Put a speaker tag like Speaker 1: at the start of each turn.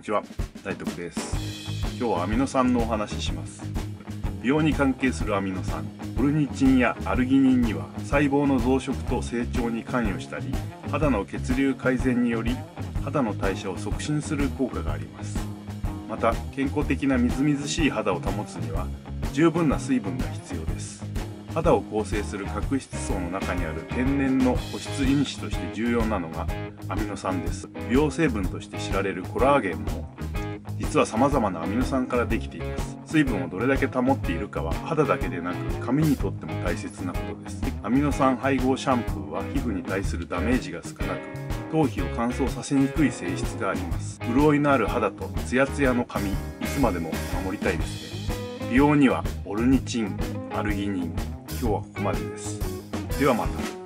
Speaker 1: にちは。大徳です。今日はアミノ酸のお話しします。美容に関係するアミノ酸オルニチンやアルギニンには細胞の増殖と成長に関与したり肌の血流改善により肌の代謝を促進する効果があります。また健康的なみずみずしい肌を保つには十分な水分が必要です。肌を構成する角質層の中にある天然の保湿因子として重要なのがアミノ酸です。美容成分として知られるコラーゲンも実は様々なアミノ酸からできています。水分をどれだけ保っているかは肌だけでなく髪にとっても大切なことです。アミノ酸配合シャンプーは皮膚に対するダメージが少なく頭皮を乾燥させにくい性質があります。潤いのある肌とツヤツヤの髪いつまでも守りたいですね。美容にはオルニチンアルギニン今日はここまでです。ではまた。